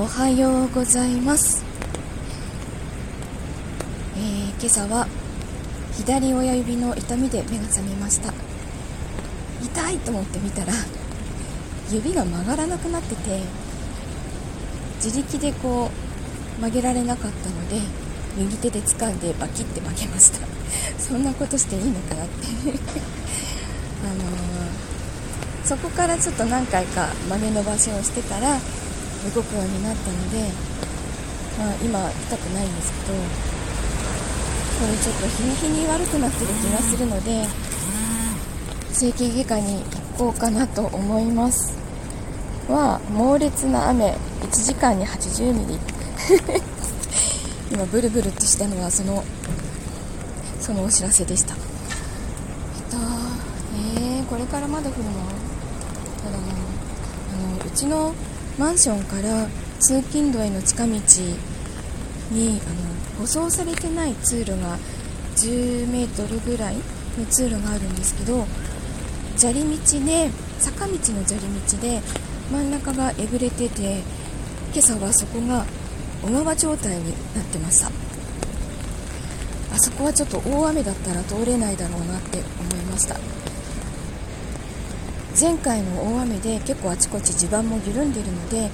おはようございます、えー、今朝は左親指の痛みで目が覚めました。痛いと思って見たら指が曲がらなくなってて自力でこう曲げられなかったので右手で掴んでバキって曲げました。そんなことしていいのかなって。あのー、そこからちょっと何回か曲げ伸ばしをしてたら動くようになったので、まあ、今痛くないんですけどこれちょっと日に日に悪くなってる気がするので整形外科に行こうかなと思います。は猛烈な雨1時間に80ミリ。今ブルブルってしたのはそのそのお知らせでした。えっとえー、これからまだ降るの？ただなあのうちのマンションから通勤路への近道にあの舗装されてない通路が10メートルぐらいの通路があるんですけど砂利道で坂道の砂利道で真ん中がえぐれてて今朝はそこが小川状態になってました。あそこはちょっと大雨だったら通れないだろうなって思いました。前回の大雨で結構あちこち地盤も緩んでいるのであの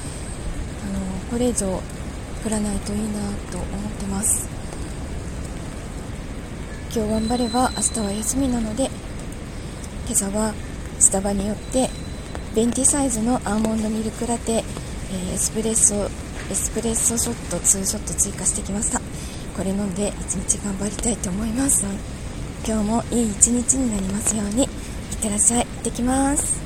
これ以上降らないといいなと思ってます。今日頑張れば明日は休みなので今朝はスタバによってベンティサイズのアーモンドミルクラテ、え、エスプレッソエスプレッソショット2ショット追加してきました。これ飲んで一日頑張りたいと思います。今日もいい一日になりますように。ってらっしゃい。行ってきます。